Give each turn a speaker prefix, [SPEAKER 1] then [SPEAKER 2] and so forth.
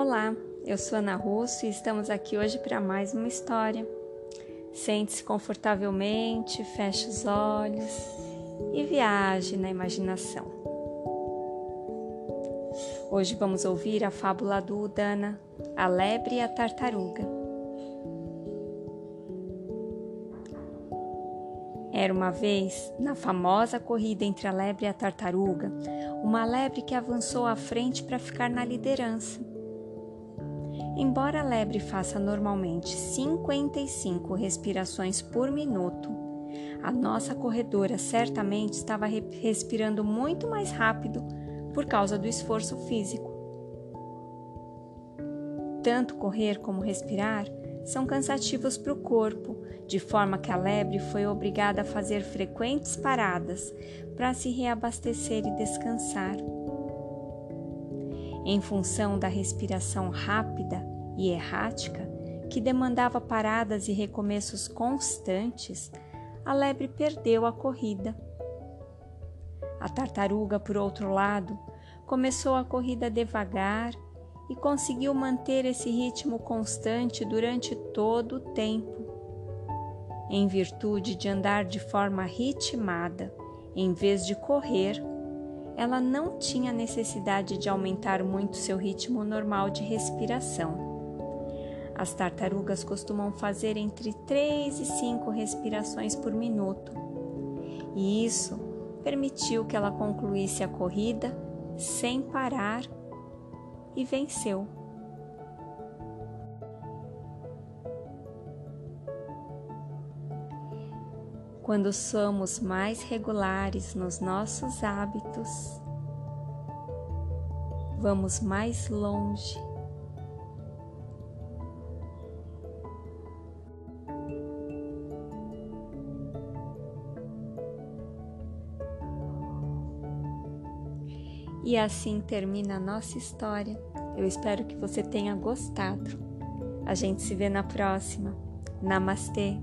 [SPEAKER 1] Olá, eu sou Ana Russo e estamos aqui hoje para mais uma história. Sente-se confortavelmente, feche os olhos e viaje na imaginação. Hoje vamos ouvir a fábula do Udana, a lebre e a tartaruga. Era uma vez, na famosa corrida entre a lebre e a tartaruga, uma lebre que avançou à frente para ficar na liderança. Embora a lebre faça normalmente 55 respirações por minuto, a nossa corredora certamente estava respirando muito mais rápido por causa do esforço físico. Tanto correr como respirar são cansativos para o corpo, de forma que a lebre foi obrigada a fazer frequentes paradas para se reabastecer e descansar. Em função da respiração rápida e errática, que demandava paradas e recomeços constantes, a lebre perdeu a corrida. A tartaruga, por outro lado, começou a corrida devagar e conseguiu manter esse ritmo constante durante todo o tempo, em virtude de andar de forma ritmada, em vez de correr ela não tinha necessidade de aumentar muito seu ritmo normal de respiração. As tartarugas costumam fazer entre 3 e 5 respirações por minuto, e isso permitiu que ela concluísse a corrida sem parar e venceu. quando somos mais regulares nos nossos hábitos, vamos mais longe. E assim termina a nossa história. Eu espero que você tenha gostado. A gente se vê na próxima. Namastê!